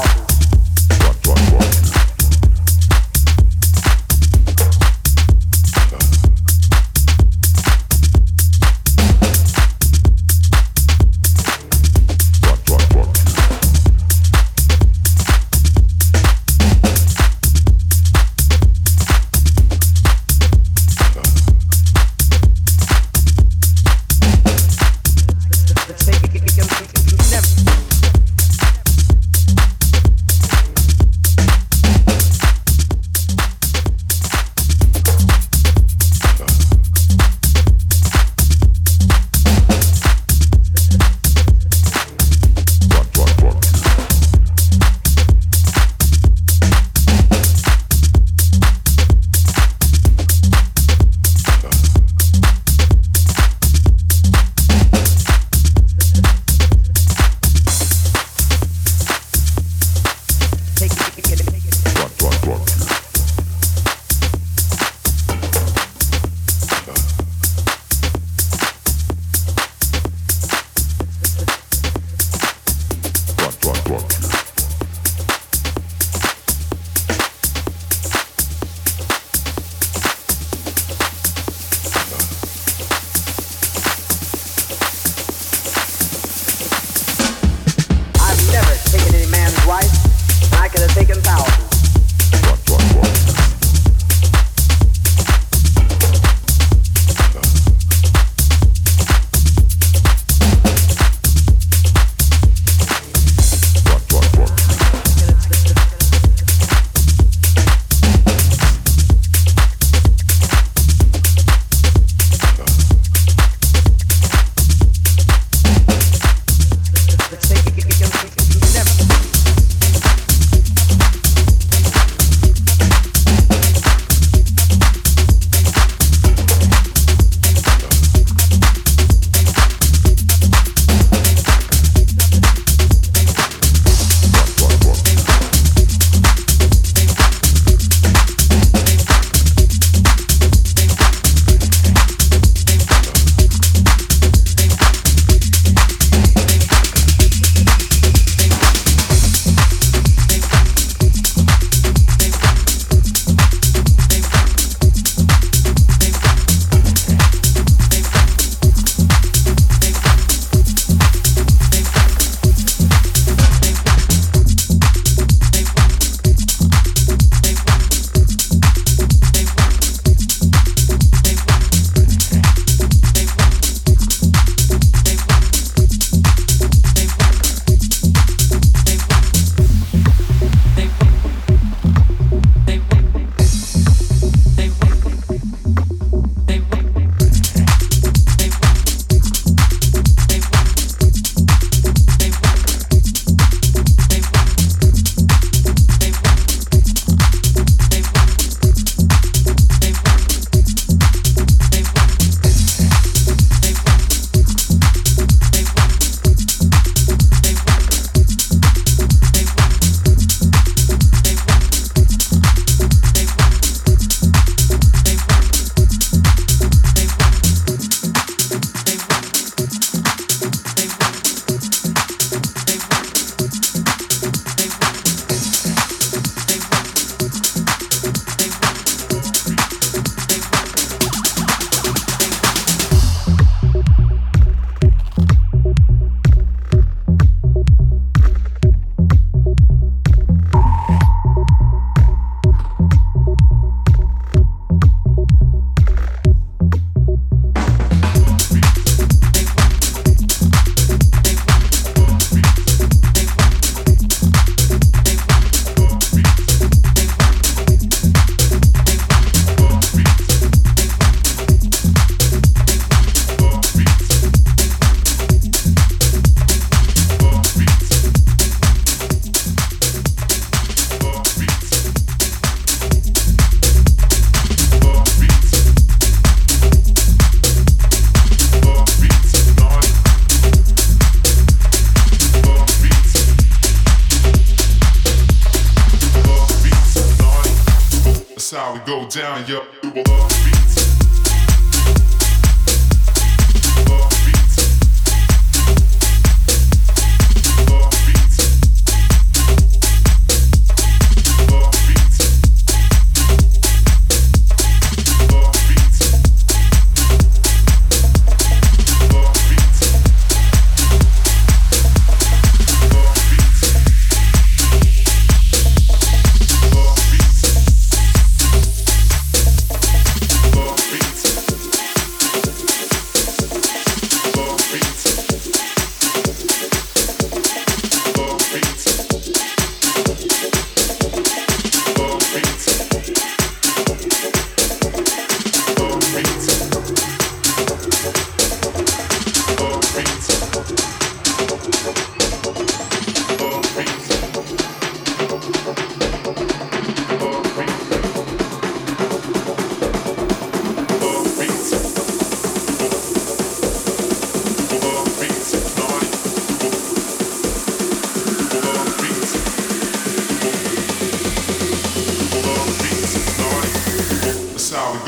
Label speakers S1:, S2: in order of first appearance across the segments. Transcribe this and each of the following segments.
S1: Love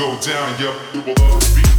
S2: go down, yep, will beats.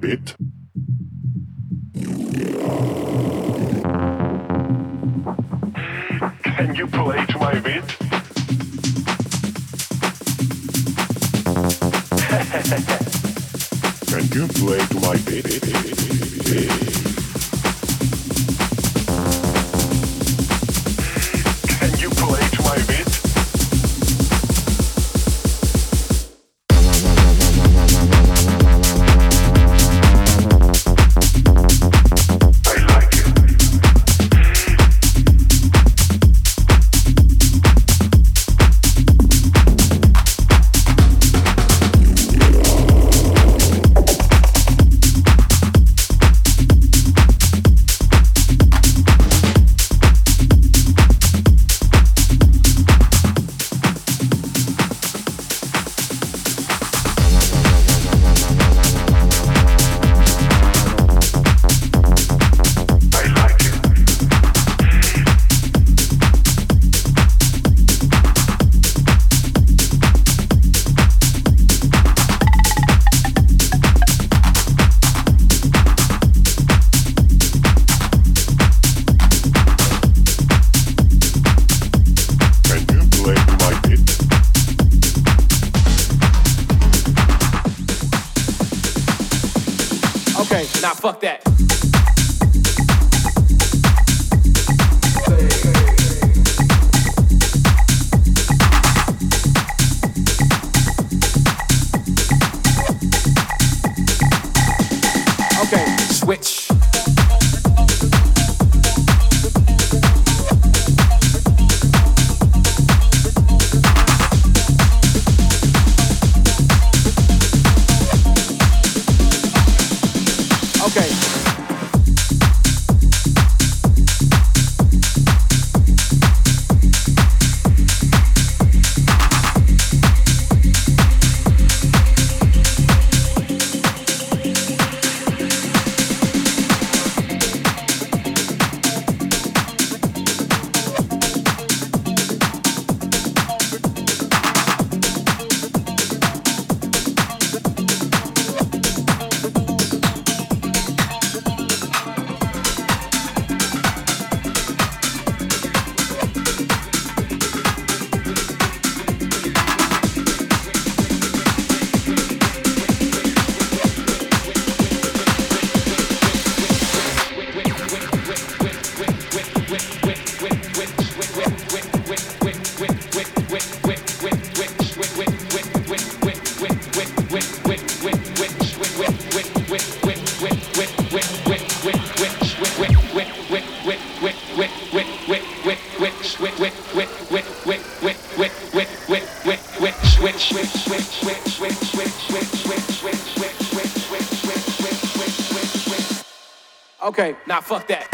S3: Bit.
S4: Okay, now fuck that.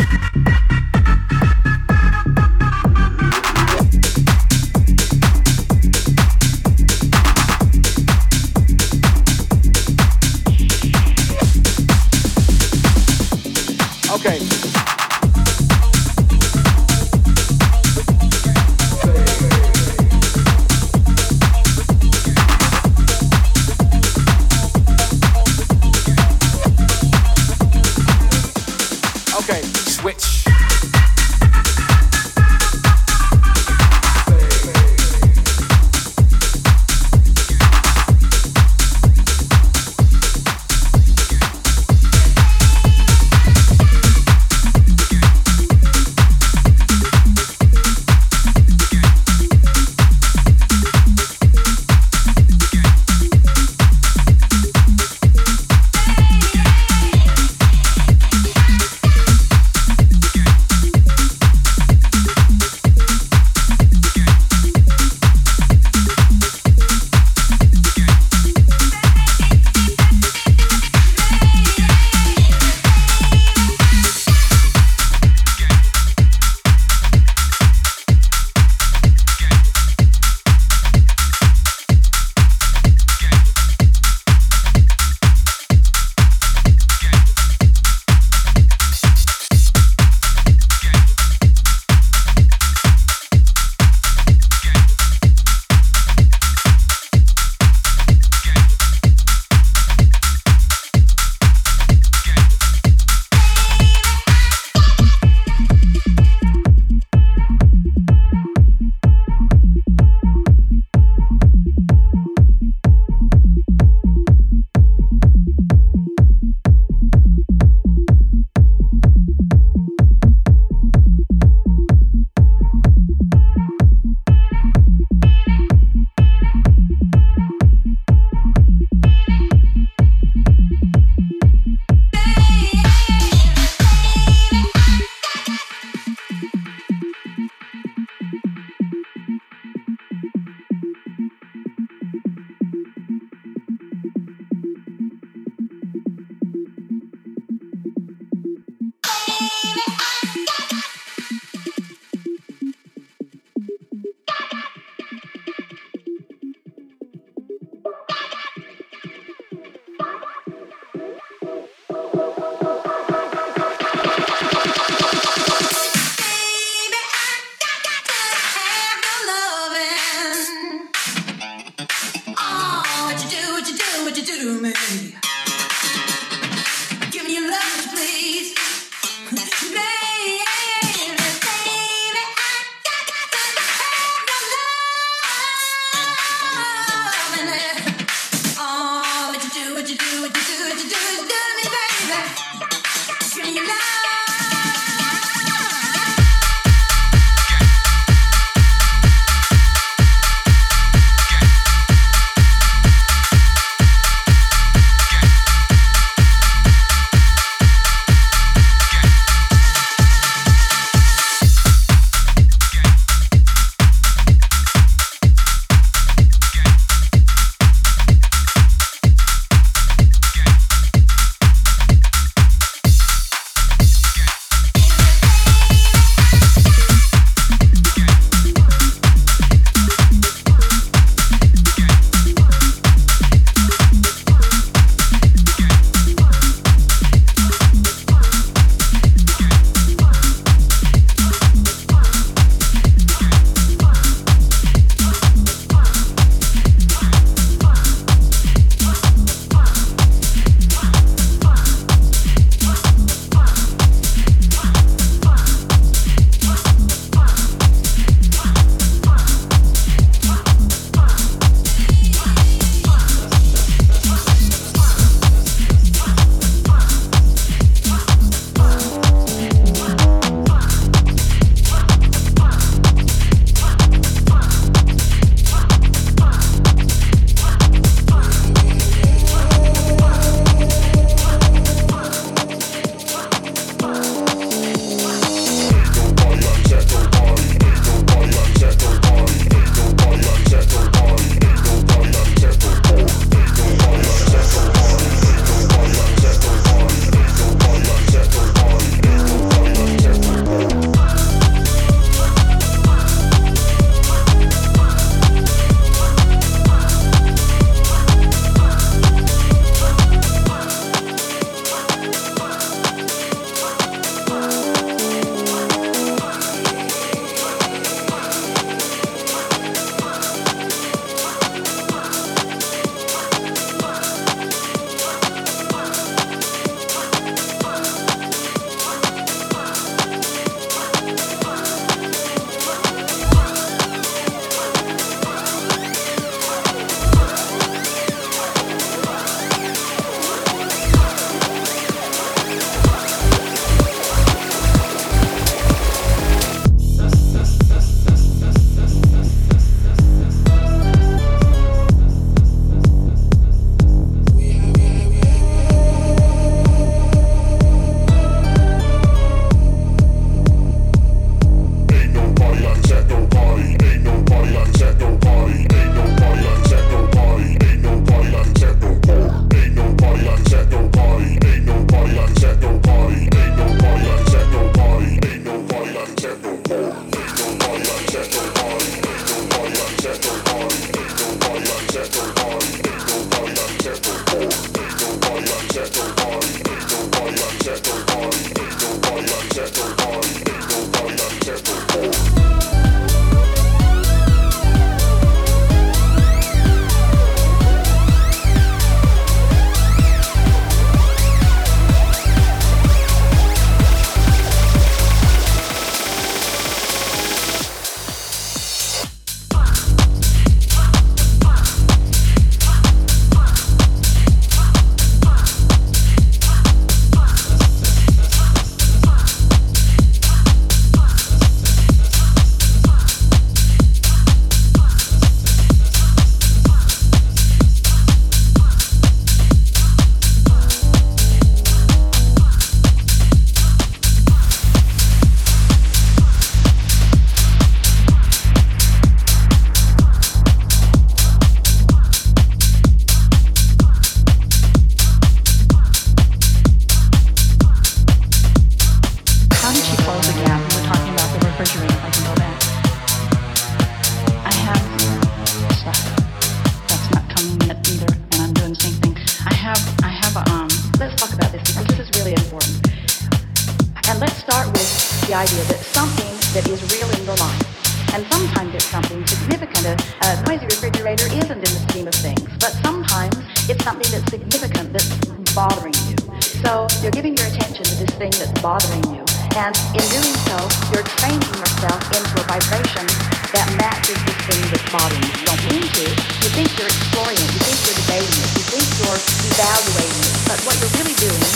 S5: the refrigerator isn't in the scheme of things, but sometimes it's something that's significant that's bothering you. So you're giving your attention to this thing that's bothering you. And in doing so, you're training yourself into a vibration that matches the thing that's bothering you. You don't mean to. You think you're exploring it. You think you're debating it. You think you're evaluating it. But what you're really doing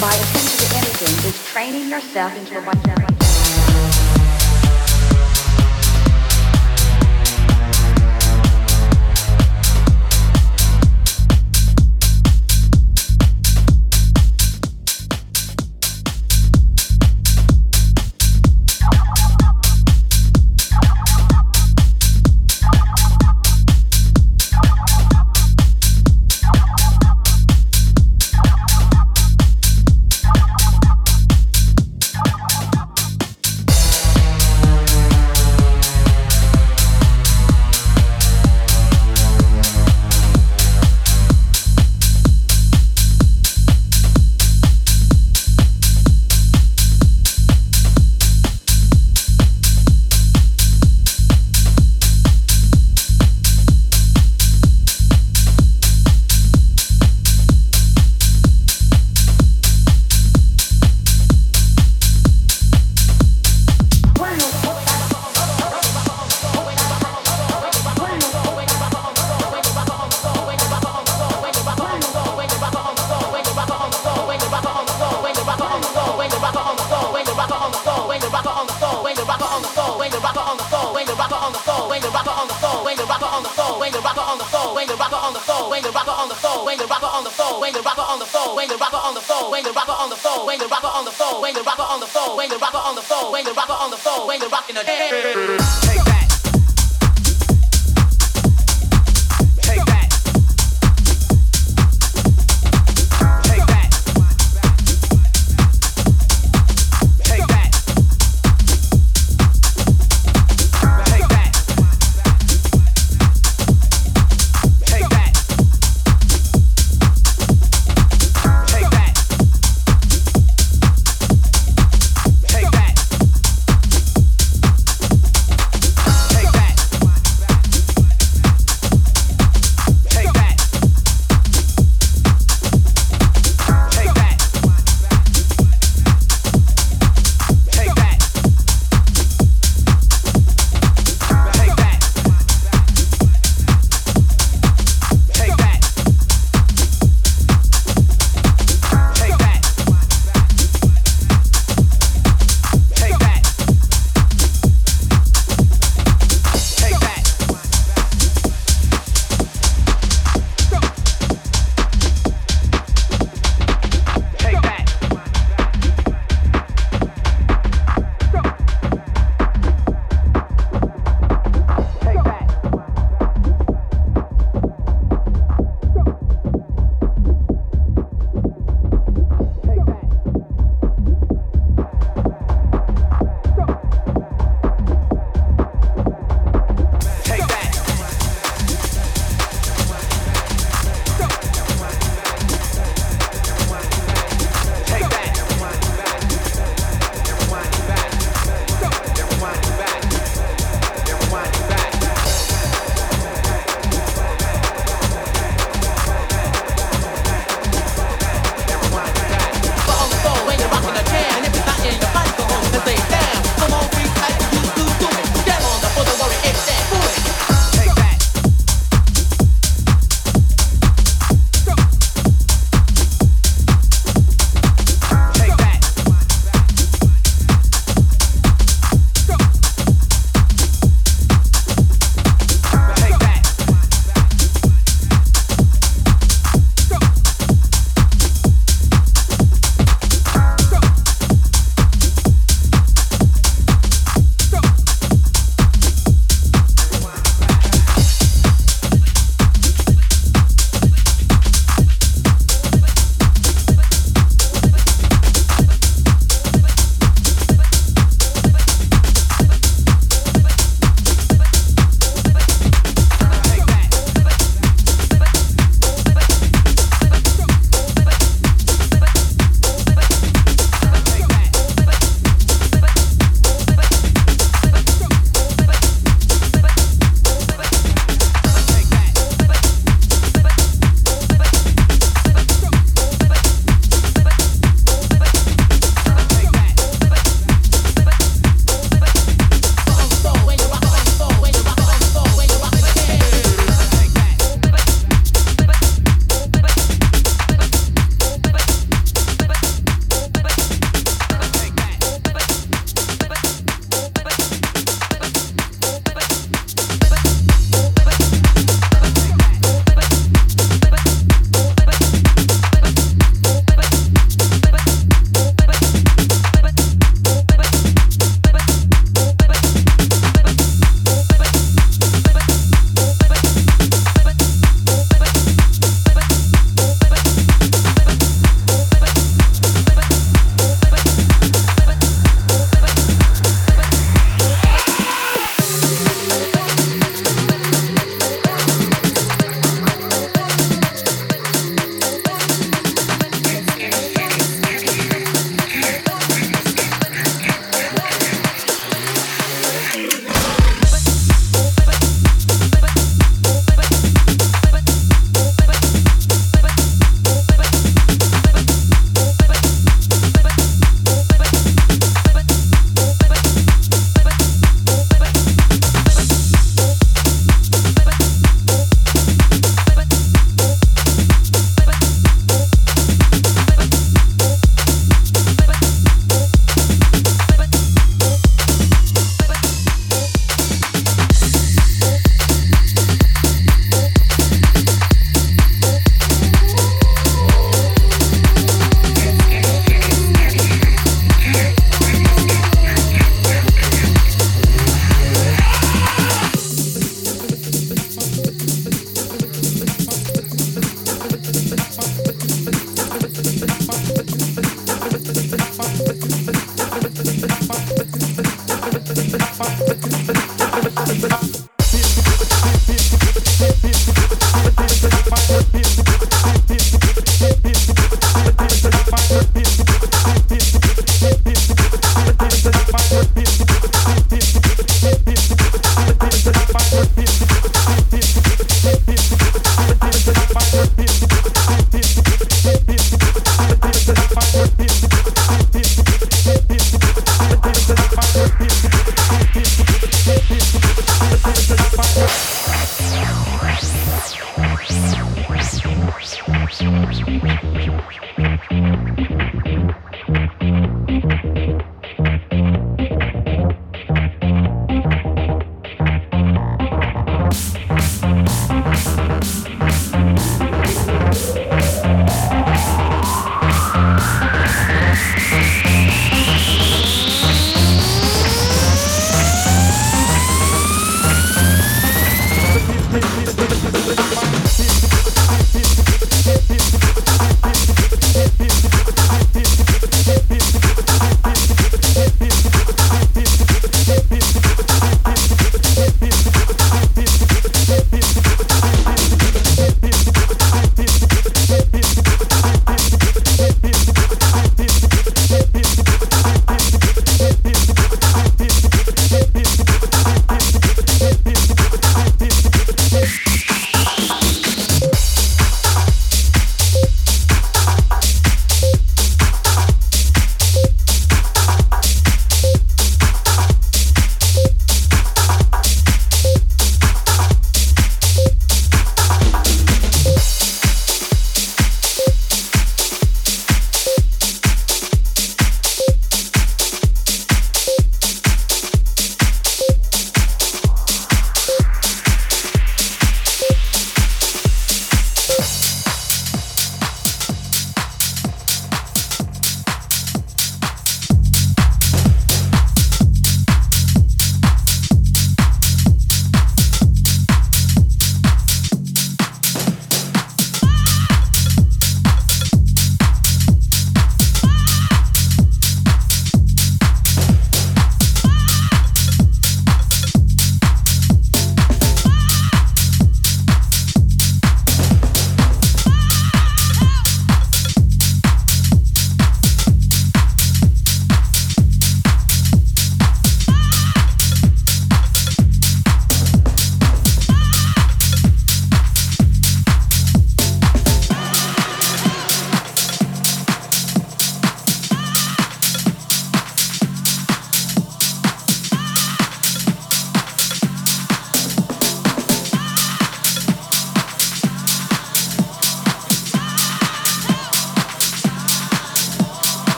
S5: by attention to anything is training yourself into a vibration.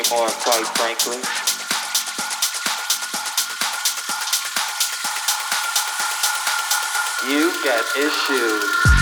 S6: anymore, quite frankly. You got issues.